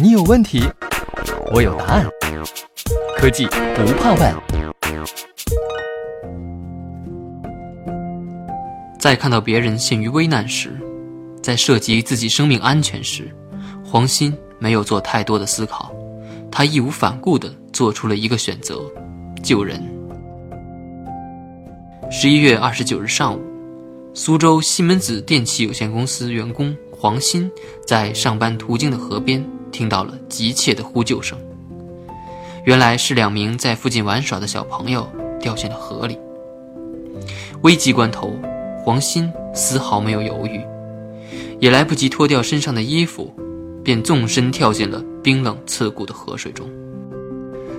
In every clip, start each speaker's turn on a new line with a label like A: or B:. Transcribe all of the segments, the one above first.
A: 你有问题，我有答案。科技不怕问。
B: 在看到别人陷于危难时，在涉及自己生命安全时，黄鑫没有做太多的思考，他义无反顾地做出了一个选择：救人。十一月二十九日上午，苏州西门子电器有限公司员工黄鑫在上班途经的河边听到了急切的呼救声。原来是两名在附近玩耍的小朋友掉进了河里。危急关头，黄鑫丝毫没有犹豫，也来不及脱掉身上的衣服，便纵身跳进了冰冷刺骨的河水中。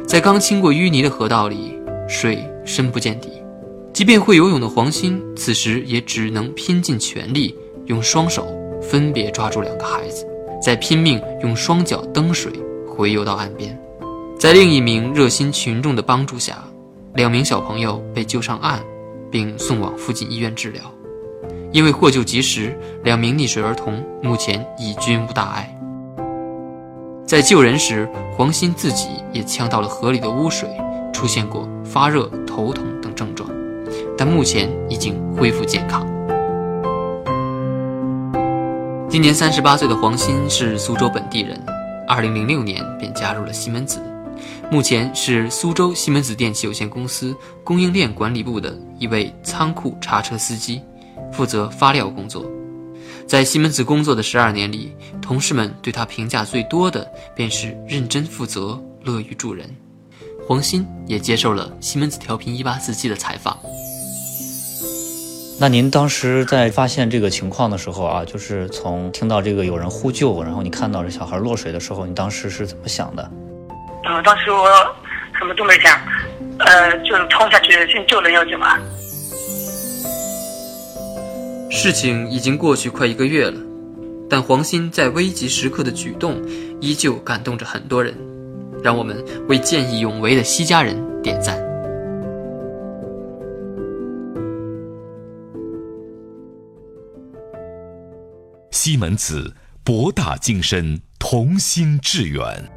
B: 在刚清过淤泥的河道里，水深不见底，即便会游泳的黄鑫，此时也只能拼尽全力，用双手分别抓住两个孩子，再拼命用双脚蹬水回游到岸边。在另一名热心群众的帮助下，两名小朋友被救上岸，并送往附近医院治疗。因为获救及时，两名溺水儿童目前已均无大碍。在救人时，黄鑫自己也呛到了河里的污水，出现过发热、头疼，但目前已经恢复健康。今年三十八岁的黄鑫是苏州本地人，二零零六年便加入了西门子。目前是苏州西门子电器有限公司供应链管理部的一位仓库叉车司机，负责发料工作。在西门子工作的十二年里，同事们对他评价最多的便是认真负责、乐于助人。黄鑫也接受了西门子调频一八四七的采访。
C: 那您当时在发现这个情况的时候啊，就是从听到这个有人呼救，然后你看到这小孩落水的时候，你当时是怎么想的？
D: 嗯，当时我什么都没想，呃，就冲下去先救人要紧嘛。
B: 事情已经过去快一个月了，但黄鑫在危急时刻的举动依旧感动着很多人，让我们为见义勇为的西家人点赞。
E: 西门子，博大精深，同心致远。